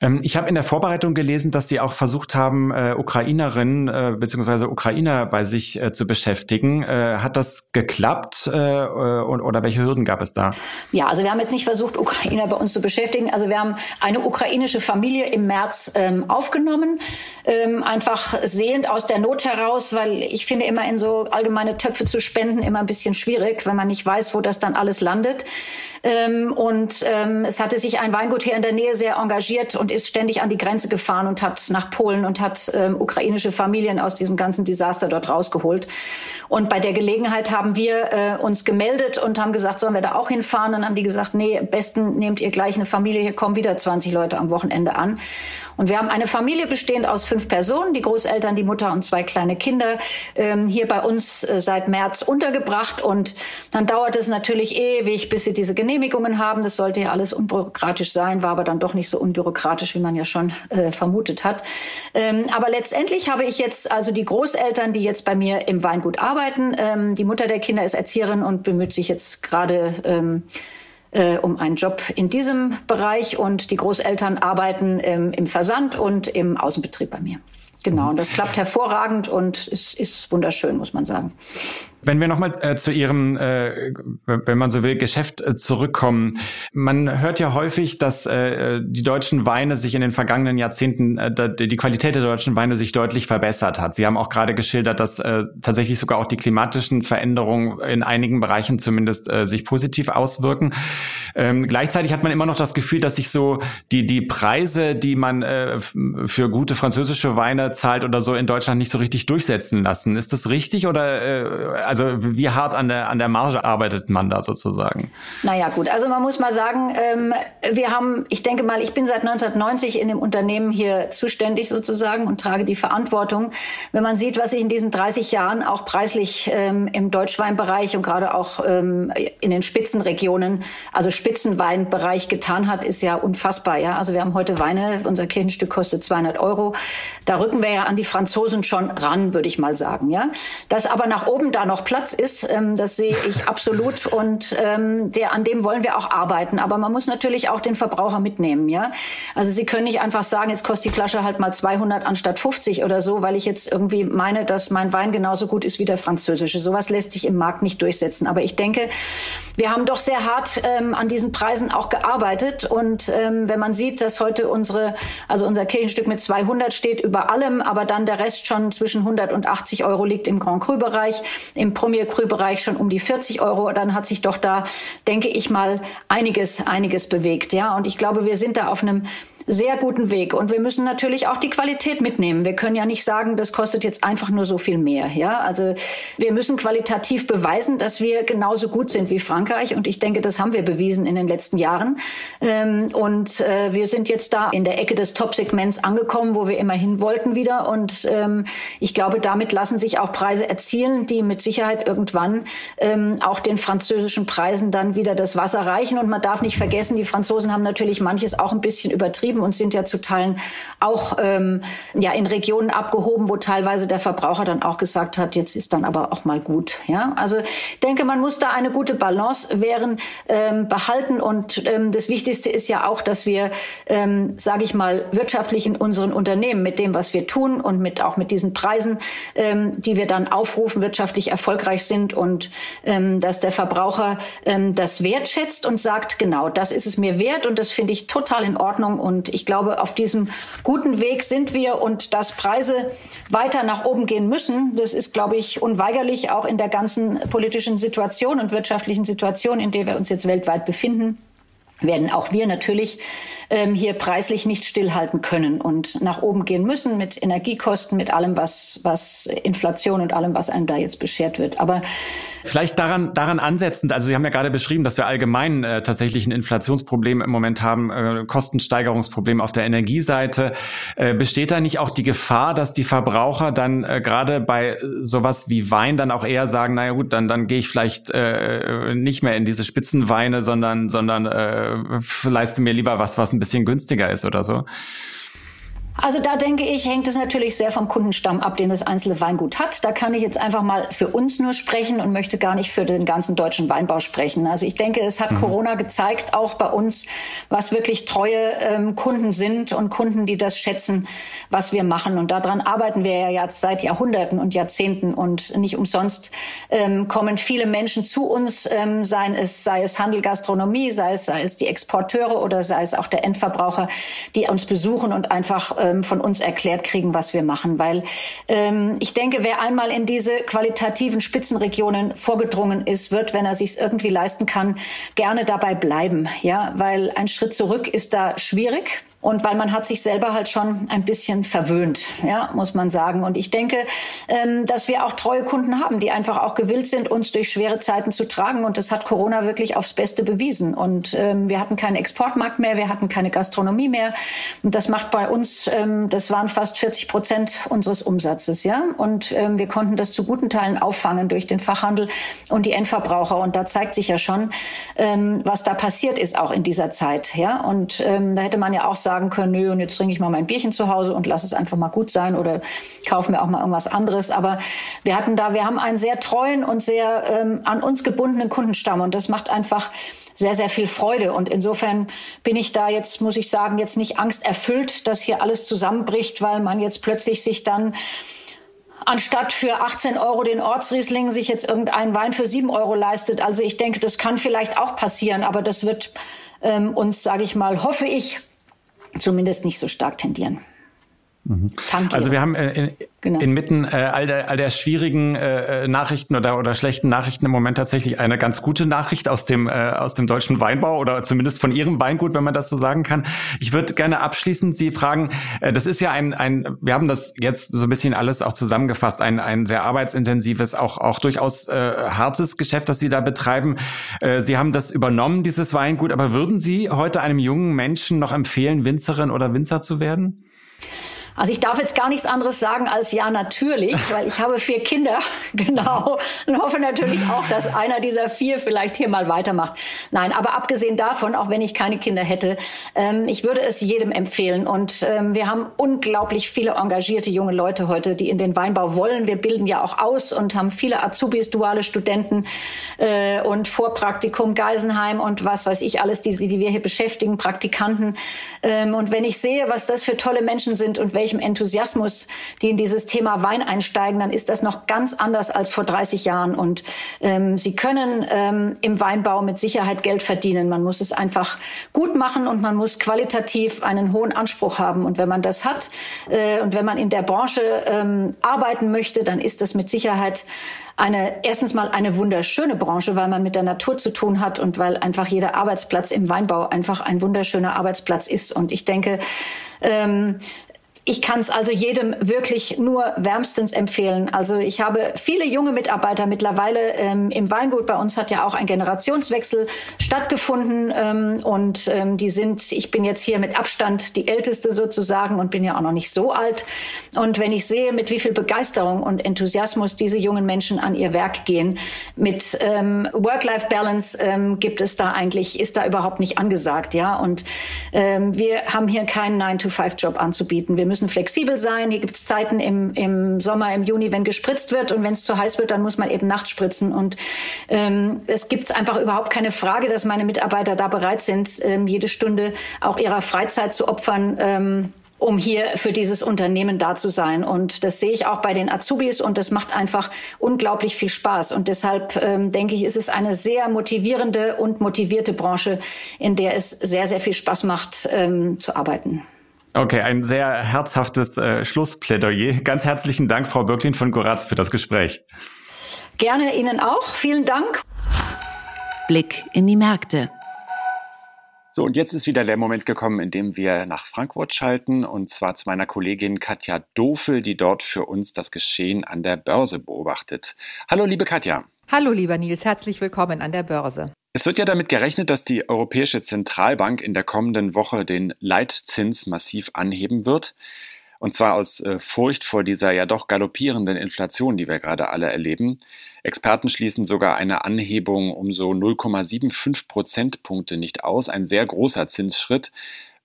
Ähm, ich habe in der Vorbereitung gelesen, dass Sie auch versucht haben, äh, Ukrainerinnen äh, bzw. Ukrainer bei sich äh, zu beschäftigen. Äh, hat das geklappt äh, oder welche Hürden gab es da? Ja, also wir haben jetzt nicht versucht, Ukrainer bei uns zu beschäftigen. Also wir haben eine ukrainische Familie im März ähm, aufgenommen, ähm, einfach sehend aus der Not heraus, weil ich finde immer in so allgemeine Töpfe zu spenden immer ein bisschen schwierig, wenn man nicht weiß, wo das dann alles landet. Ähm, und ähm, es hatte sich ein Weingut hier in der Nähe sehr engagiert und ist ständig an die Grenze gefahren und hat nach Polen und hat ähm, ukrainische Familien aus diesem ganzen Desaster dort rausgeholt. Und bei der Gelegenheit haben wir äh, uns gemeldet und haben gesagt, sollen wir da auch hinfahren? Dann haben die gesagt, nee, besten nehmt ihr gleich eine Familie, hier kommen wieder 20 Leute am Wochenende an. Und wir haben eine Familie bestehend aus fünf Personen, die Großeltern, die Mutter und zwei kleine Kinder, ähm, hier bei uns äh, seit März untergebracht. Und dann dauert es natürlich ewig, bis sie diese Genehmigungen haben. Das sollte ja alles unbürokratisch sein, war aber dann doch nicht so unbürokratisch, wie man ja schon äh, vermutet hat. Ähm, aber letztendlich habe ich jetzt also die Großeltern, die jetzt bei mir im Weingut arbeiten. Ähm, die Mutter der Kinder ist Erzieherin und bemüht sich jetzt gerade ähm, äh, um einen Job in diesem Bereich und die Großeltern arbeiten ähm, im Versand und im Außenbetrieb bei mir. genau. Und das klappt hervorragend und ist, ist wunderschön, muss man sagen. Wenn wir nochmal äh, zu Ihrem, äh, wenn man so will, Geschäft äh, zurückkommen. Man hört ja häufig, dass äh, die deutschen Weine sich in den vergangenen Jahrzehnten, äh, die Qualität der deutschen Weine sich deutlich verbessert hat. Sie haben auch gerade geschildert, dass äh, tatsächlich sogar auch die klimatischen Veränderungen in einigen Bereichen zumindest sich positiv auswirken. Ähm, gleichzeitig hat man immer noch das Gefühl, dass sich so die, die Preise, die man für gute französische Weine zahlt oder so in Deutschland nicht so richtig durchsetzen lassen. Ist das richtig oder also wie hart an der, an der Marge arbeitet man da sozusagen? Naja, gut. Also man muss mal sagen, ähm, wir haben, ich denke mal, ich bin seit 1990 in dem Unternehmen hier zuständig sozusagen und trage die Verantwortung. Wenn man sieht, was sich in diesen 30 Jahren auch preislich ähm, im Deutschweinbereich und gerade auch ähm, in den Spitzenregionen, also Spitzenweinbereich getan hat, ist ja unfassbar. Ja, also wir haben heute Weine, unser Kirchenstück kostet 200 Euro. Da rücken wir ja an die Franzosen schon ran, würde ich mal sagen. Ja, dass aber nach oben da noch noch Platz ist, ähm, das sehe ich absolut und ähm, der, an dem wollen wir auch arbeiten. Aber man muss natürlich auch den Verbraucher mitnehmen, ja. Also Sie können nicht einfach sagen, jetzt kostet die Flasche halt mal 200 anstatt 50 oder so, weil ich jetzt irgendwie meine, dass mein Wein genauso gut ist wie der französische. Sowas lässt sich im Markt nicht durchsetzen. Aber ich denke, wir haben doch sehr hart ähm, an diesen Preisen auch gearbeitet und ähm, wenn man sieht, dass heute unsere, also unser Kirchenstück mit 200 steht über allem, aber dann der Rest schon zwischen 100 und 80 Euro liegt im Grand Cru Bereich, im im Premier Cru Bereich schon um die 40 Euro. Dann hat sich doch da, denke ich mal, einiges, einiges bewegt. Ja, und ich glaube, wir sind da auf einem sehr guten Weg. Und wir müssen natürlich auch die Qualität mitnehmen. Wir können ja nicht sagen, das kostet jetzt einfach nur so viel mehr. Ja, also wir müssen qualitativ beweisen, dass wir genauso gut sind wie Frankreich. Und ich denke, das haben wir bewiesen in den letzten Jahren. Ähm, und äh, wir sind jetzt da in der Ecke des Top-Segments angekommen, wo wir immer hin wollten wieder. Und ähm, ich glaube, damit lassen sich auch Preise erzielen, die mit Sicherheit irgendwann ähm, auch den französischen Preisen dann wieder das Wasser reichen. Und man darf nicht vergessen, die Franzosen haben natürlich manches auch ein bisschen übertrieben betrieben und sind ja zu Teilen auch ähm, ja in Regionen abgehoben, wo teilweise der Verbraucher dann auch gesagt hat, jetzt ist dann aber auch mal gut. Ja, also denke, man muss da eine gute Balance wären ähm, behalten und ähm, das Wichtigste ist ja auch, dass wir, ähm, sage ich mal, wirtschaftlich in unseren Unternehmen mit dem, was wir tun und mit auch mit diesen Preisen, ähm, die wir dann aufrufen, wirtschaftlich erfolgreich sind und ähm, dass der Verbraucher ähm, das wertschätzt und sagt, genau, das ist es mir wert und das finde ich total in Ordnung und ich glaube, auf diesem guten Weg sind wir und dass Preise weiter nach oben gehen müssen, das ist, glaube ich, unweigerlich auch in der ganzen politischen Situation und wirtschaftlichen Situation, in der wir uns jetzt weltweit befinden werden auch wir natürlich ähm, hier preislich nicht stillhalten können und nach oben gehen müssen mit Energiekosten, mit allem, was, was Inflation und allem, was einem da jetzt beschert wird. Aber vielleicht daran, daran ansetzend, also Sie haben ja gerade beschrieben, dass wir allgemein äh, tatsächlich ein Inflationsproblem im Moment haben, äh, Kostensteigerungsproblem auf der Energieseite. Äh, besteht da nicht auch die Gefahr, dass die Verbraucher dann äh, gerade bei sowas wie Wein dann auch eher sagen, naja gut, dann, dann gehe ich vielleicht äh, nicht mehr in diese Spitzenweine, sondern, sondern äh, leiste mir lieber was, was ein bisschen günstiger ist oder so. Also da denke ich, hängt es natürlich sehr vom Kundenstamm ab, den das einzelne Weingut hat. Da kann ich jetzt einfach mal für uns nur sprechen und möchte gar nicht für den ganzen deutschen Weinbau sprechen. Also ich denke, es hat mhm. Corona gezeigt, auch bei uns, was wirklich treue ähm, Kunden sind und Kunden, die das schätzen, was wir machen. Und daran arbeiten wir ja jetzt seit Jahrhunderten und Jahrzehnten und nicht umsonst ähm, kommen viele Menschen zu uns, ähm, sei es, sei es Handel, Gastronomie, sei es, sei es die Exporteure oder sei es auch der Endverbraucher, die uns besuchen und einfach äh, ähm, von uns erklärt kriegen, was wir machen. Weil ähm, ich denke, wer einmal in diese qualitativen Spitzenregionen vorgedrungen ist, wird, wenn er sich irgendwie leisten kann, gerne dabei bleiben. Ja, weil ein Schritt zurück ist da schwierig und weil man hat sich selber halt schon ein bisschen verwöhnt, ja, muss man sagen. Und ich denke, ähm, dass wir auch treue Kunden haben, die einfach auch gewillt sind, uns durch schwere Zeiten zu tragen. Und das hat Corona wirklich aufs Beste bewiesen. Und ähm, wir hatten keinen Exportmarkt mehr, wir hatten keine Gastronomie mehr. Und das macht bei uns, ähm, das waren fast 40 Prozent unseres Umsatzes, ja. Und wir konnten das zu guten Teilen auffangen durch den Fachhandel und die Endverbraucher. Und da zeigt sich ja schon, was da passiert ist auch in dieser Zeit, ja. Und da hätte man ja auch sagen sagen können, nö, und jetzt trinke ich mal mein Bierchen zu Hause und lass es einfach mal gut sein oder kaufe mir auch mal irgendwas anderes. Aber wir hatten da, wir haben einen sehr treuen und sehr ähm, an uns gebundenen Kundenstamm und das macht einfach sehr, sehr viel Freude. Und insofern bin ich da jetzt, muss ich sagen, jetzt nicht angsterfüllt, dass hier alles zusammenbricht, weil man jetzt plötzlich sich dann anstatt für 18 Euro den Ortsriesling sich jetzt irgendeinen Wein für 7 Euro leistet. Also ich denke, das kann vielleicht auch passieren, aber das wird ähm, uns, sage ich mal, hoffe ich, zumindest nicht so stark tendieren. Mhm. Also wir haben äh, in, genau. inmitten äh, all, der, all der schwierigen äh, Nachrichten oder, oder schlechten Nachrichten im Moment tatsächlich eine ganz gute Nachricht aus dem, äh, aus dem deutschen Weinbau oder zumindest von Ihrem Weingut, wenn man das so sagen kann. Ich würde gerne abschließend Sie fragen, äh, das ist ja ein, ein, wir haben das jetzt so ein bisschen alles auch zusammengefasst, ein, ein sehr arbeitsintensives, auch, auch durchaus äh, hartes Geschäft, das Sie da betreiben. Äh, Sie haben das übernommen, dieses Weingut, aber würden Sie heute einem jungen Menschen noch empfehlen, Winzerin oder Winzer zu werden? Also ich darf jetzt gar nichts anderes sagen als ja natürlich, weil ich habe vier Kinder, genau, und hoffe natürlich auch, dass einer dieser vier vielleicht hier mal weitermacht. Nein, aber abgesehen davon, auch wenn ich keine Kinder hätte, ähm, ich würde es jedem empfehlen. Und ähm, wir haben unglaublich viele engagierte junge Leute heute, die in den Weinbau wollen. Wir bilden ja auch aus und haben viele Azubis, duale Studenten äh, und Vorpraktikum Geisenheim und was weiß ich alles, die, die wir hier beschäftigen, Praktikanten. Ähm, und wenn ich sehe, was das für tolle Menschen sind und welchem Enthusiasmus die in dieses Thema Wein einsteigen, dann ist das noch ganz anders als vor 30 Jahren. Und ähm, sie können ähm, im Weinbau mit Sicherheit Geld verdienen. Man muss es einfach gut machen und man muss qualitativ einen hohen Anspruch haben. Und wenn man das hat äh, und wenn man in der Branche ähm, arbeiten möchte, dann ist das mit Sicherheit eine, erstens mal eine wunderschöne Branche, weil man mit der Natur zu tun hat und weil einfach jeder Arbeitsplatz im Weinbau einfach ein wunderschöner Arbeitsplatz ist. Und ich denke, ähm, ich kann es also jedem wirklich nur wärmstens empfehlen. Also ich habe viele junge Mitarbeiter mittlerweile ähm, im Weingut. Bei uns hat ja auch ein Generationswechsel stattgefunden ähm, und ähm, die sind, ich bin jetzt hier mit Abstand die älteste sozusagen und bin ja auch noch nicht so alt. Und wenn ich sehe, mit wie viel Begeisterung und Enthusiasmus diese jungen Menschen an ihr Werk gehen, mit ähm, Work-Life-Balance ähm, gibt es da eigentlich, ist da überhaupt nicht angesagt, ja. Und ähm, wir haben hier keinen 9-to-5-Job anzubieten. Wir müssen müssen flexibel sein. Hier gibt es Zeiten im, im Sommer, im Juni, wenn gespritzt wird und wenn es zu heiß wird, dann muss man eben nachts spritzen. Und ähm, es gibt einfach überhaupt keine Frage, dass meine Mitarbeiter da bereit sind, ähm, jede Stunde auch ihrer Freizeit zu opfern. Ähm, um hier für dieses Unternehmen da zu sein. Und das sehe ich auch bei den Azubis und das macht einfach unglaublich viel Spaß. Und deshalb ähm, denke ich, ist es eine sehr motivierende und motivierte Branche, in der es sehr, sehr viel Spaß macht ähm, zu arbeiten. Okay, ein sehr herzhaftes äh, Schlussplädoyer. Ganz herzlichen Dank, Frau Birklin von Goraz, für das Gespräch. Gerne Ihnen auch. Vielen Dank. Blick in die Märkte. So, und jetzt ist wieder der Moment gekommen, in dem wir nach Frankfurt schalten, und zwar zu meiner Kollegin Katja Dofel, die dort für uns das Geschehen an der Börse beobachtet. Hallo, liebe Katja. Hallo, lieber Nils, herzlich willkommen an der Börse. Es wird ja damit gerechnet, dass die Europäische Zentralbank in der kommenden Woche den Leitzins massiv anheben wird. Und zwar aus äh, Furcht vor dieser ja doch galoppierenden Inflation, die wir gerade alle erleben. Experten schließen sogar eine Anhebung um so 0,75 Prozentpunkte nicht aus. Ein sehr großer Zinsschritt.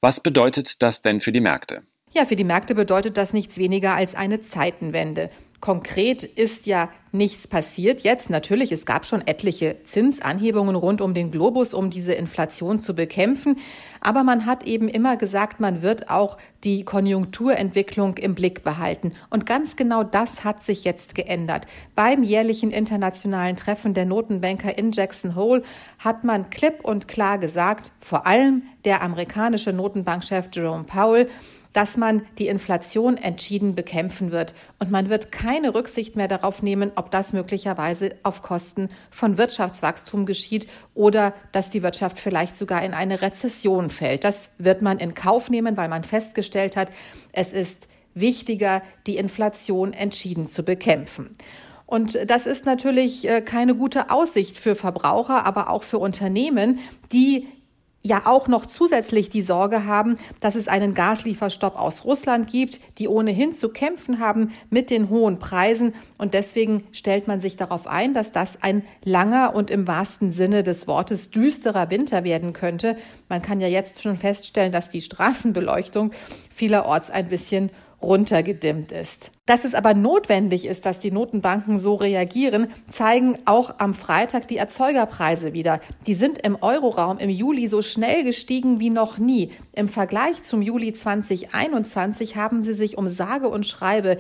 Was bedeutet das denn für die Märkte? Ja, für die Märkte bedeutet das nichts weniger als eine Zeitenwende. Konkret ist ja nichts passiert jetzt. Natürlich, es gab schon etliche Zinsanhebungen rund um den Globus, um diese Inflation zu bekämpfen. Aber man hat eben immer gesagt, man wird auch die Konjunkturentwicklung im Blick behalten. Und ganz genau das hat sich jetzt geändert. Beim jährlichen internationalen Treffen der Notenbanker in Jackson Hole hat man klipp und klar gesagt, vor allem der amerikanische Notenbankchef Jerome Powell, dass man die Inflation entschieden bekämpfen wird. Und man wird keine Rücksicht mehr darauf nehmen, ob das möglicherweise auf Kosten von Wirtschaftswachstum geschieht oder dass die Wirtschaft vielleicht sogar in eine Rezession fällt. Das wird man in Kauf nehmen, weil man festgestellt hat, es ist wichtiger, die Inflation entschieden zu bekämpfen. Und das ist natürlich äh, keine gute Aussicht für Verbraucher, aber auch für Unternehmen, die ja auch noch zusätzlich die Sorge haben, dass es einen Gaslieferstopp aus Russland gibt, die ohnehin zu kämpfen haben mit den hohen Preisen. Und deswegen stellt man sich darauf ein, dass das ein langer und im wahrsten Sinne des Wortes düsterer Winter werden könnte. Man kann ja jetzt schon feststellen, dass die Straßenbeleuchtung vielerorts ein bisschen runtergedimmt ist. Dass es aber notwendig ist, dass die Notenbanken so reagieren, zeigen auch am Freitag die Erzeugerpreise wieder. Die sind im Euroraum im Juli so schnell gestiegen wie noch nie. Im Vergleich zum Juli 2021 haben sie sich um sage und schreibe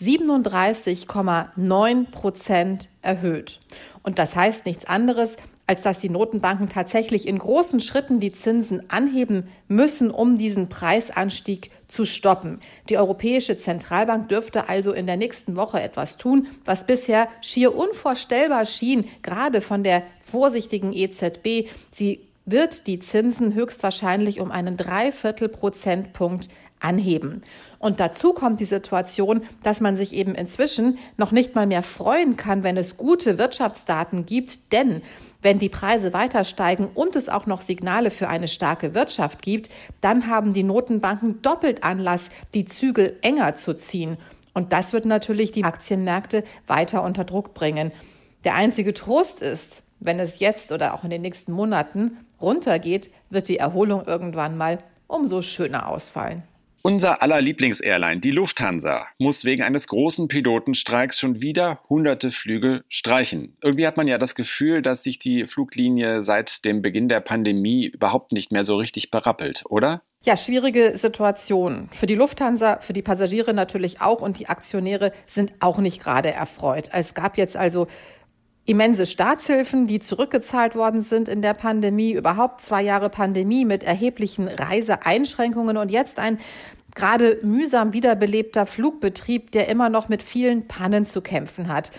37,9 Prozent erhöht. Und das heißt nichts anderes, als dass die Notenbanken tatsächlich in großen Schritten die Zinsen anheben müssen, um diesen Preisanstieg zu stoppen. Die Europäische Zentralbank dürfte also in der nächsten Woche etwas tun, was bisher schier unvorstellbar schien, gerade von der vorsichtigen EZB. Sie wird die Zinsen höchstwahrscheinlich um einen Dreiviertelprozentpunkt anheben. Und dazu kommt die Situation, dass man sich eben inzwischen noch nicht mal mehr freuen kann, wenn es gute Wirtschaftsdaten gibt, denn wenn die Preise weiter steigen und es auch noch Signale für eine starke Wirtschaft gibt, dann haben die Notenbanken doppelt Anlass, die Zügel enger zu ziehen. Und das wird natürlich die Aktienmärkte weiter unter Druck bringen. Der einzige Trost ist, wenn es jetzt oder auch in den nächsten Monaten runtergeht, wird die Erholung irgendwann mal umso schöner ausfallen. Unser aller Lieblingsairline, die Lufthansa, muss wegen eines großen Pilotenstreiks schon wieder hunderte Flüge streichen. Irgendwie hat man ja das Gefühl, dass sich die Fluglinie seit dem Beginn der Pandemie überhaupt nicht mehr so richtig berappelt, oder? Ja, schwierige Situation. Für die Lufthansa, für die Passagiere natürlich auch und die Aktionäre sind auch nicht gerade erfreut. Es gab jetzt also immense Staatshilfen, die zurückgezahlt worden sind in der Pandemie, überhaupt zwei Jahre Pandemie mit erheblichen Reiseeinschränkungen und jetzt ein gerade mühsam wiederbelebter Flugbetrieb, der immer noch mit vielen Pannen zu kämpfen hat.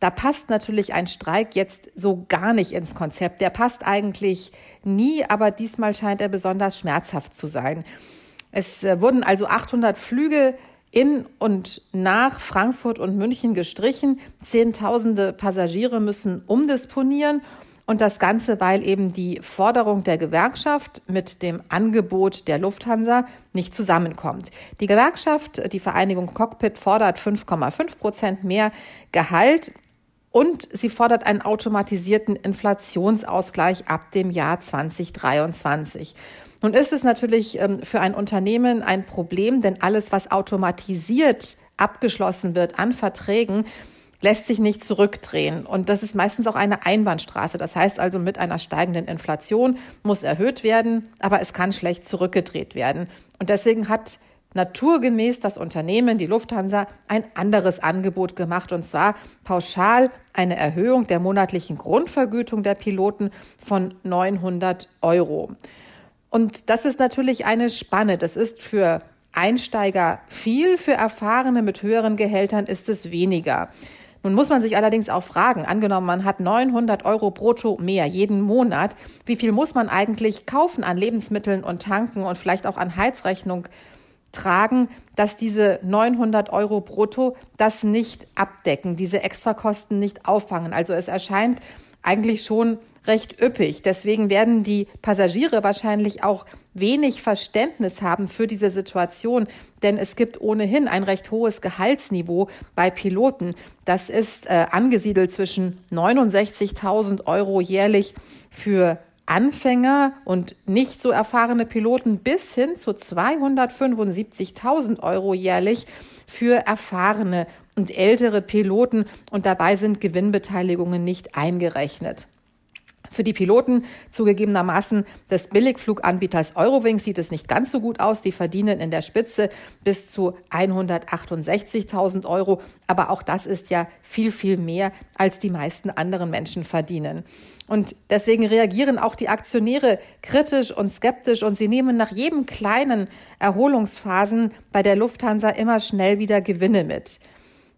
Da passt natürlich ein Streik jetzt so gar nicht ins Konzept. Der passt eigentlich nie, aber diesmal scheint er besonders schmerzhaft zu sein. Es äh, wurden also 800 Flüge in und nach Frankfurt und München gestrichen. Zehntausende Passagiere müssen umdisponieren. Und das Ganze, weil eben die Forderung der Gewerkschaft mit dem Angebot der Lufthansa nicht zusammenkommt. Die Gewerkschaft, die Vereinigung Cockpit, fordert 5,5 Prozent mehr Gehalt und sie fordert einen automatisierten Inflationsausgleich ab dem Jahr 2023. Nun ist es natürlich ähm, für ein Unternehmen ein Problem, denn alles, was automatisiert abgeschlossen wird an Verträgen, lässt sich nicht zurückdrehen. Und das ist meistens auch eine Einbahnstraße. Das heißt also, mit einer steigenden Inflation muss erhöht werden, aber es kann schlecht zurückgedreht werden. Und deswegen hat naturgemäß das Unternehmen, die Lufthansa, ein anderes Angebot gemacht, und zwar pauschal eine Erhöhung der monatlichen Grundvergütung der Piloten von 900 Euro. Und das ist natürlich eine Spanne. Das ist für Einsteiger viel, für Erfahrene mit höheren Gehältern ist es weniger. Nun muss man sich allerdings auch fragen, angenommen, man hat 900 Euro brutto mehr jeden Monat, wie viel muss man eigentlich kaufen an Lebensmitteln und Tanken und vielleicht auch an Heizrechnung tragen, dass diese 900 Euro brutto das nicht abdecken, diese Extrakosten nicht auffangen. Also es erscheint eigentlich schon recht üppig. Deswegen werden die Passagiere wahrscheinlich auch wenig Verständnis haben für diese Situation, denn es gibt ohnehin ein recht hohes Gehaltsniveau bei Piloten. Das ist äh, angesiedelt zwischen 69.000 Euro jährlich für Anfänger und nicht so erfahrene Piloten bis hin zu 275.000 Euro jährlich für erfahrene und ältere Piloten und dabei sind Gewinnbeteiligungen nicht eingerechnet. Für die Piloten zugegebenermaßen des Billigfluganbieters Eurowings sieht es nicht ganz so gut aus. Die verdienen in der Spitze bis zu 168.000 Euro. Aber auch das ist ja viel, viel mehr, als die meisten anderen Menschen verdienen. Und deswegen reagieren auch die Aktionäre kritisch und skeptisch und sie nehmen nach jedem kleinen Erholungsphasen bei der Lufthansa immer schnell wieder Gewinne mit.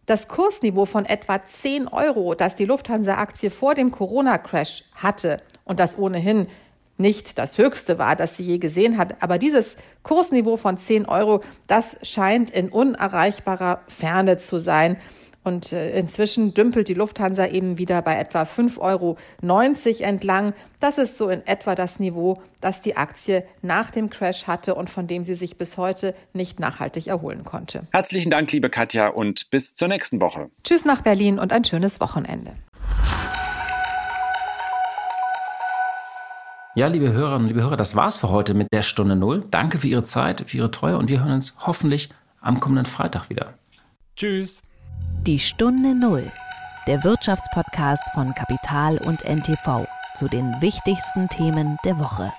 Das Kursniveau von etwa 10 Euro, das die Lufthansa-Aktie vor dem Corona-Crash hatte und das ohnehin nicht das höchste war, das sie je gesehen hat, aber dieses Kursniveau von 10 Euro, das scheint in unerreichbarer Ferne zu sein. Und äh, inzwischen dümpelt die Lufthansa eben wieder bei etwa 5,90 Euro entlang. Das ist so in etwa das Niveau, das die Aktie nach dem Crash hatte und von dem sie sich bis heute nicht nachhaltig erholen konnte. Herzlichen Dank, liebe Katja, und bis zur nächsten Woche. Tschüss nach Berlin und ein schönes Wochenende. Ja, liebe Hörerinnen und liebe Hörer, das war's für heute mit der Stunde Null. Danke für Ihre Zeit, für Ihre Treue und wir hören uns hoffentlich am kommenden Freitag wieder. Tschüss. Die Stunde Null, der Wirtschaftspodcast von Kapital und NTV zu den wichtigsten Themen der Woche.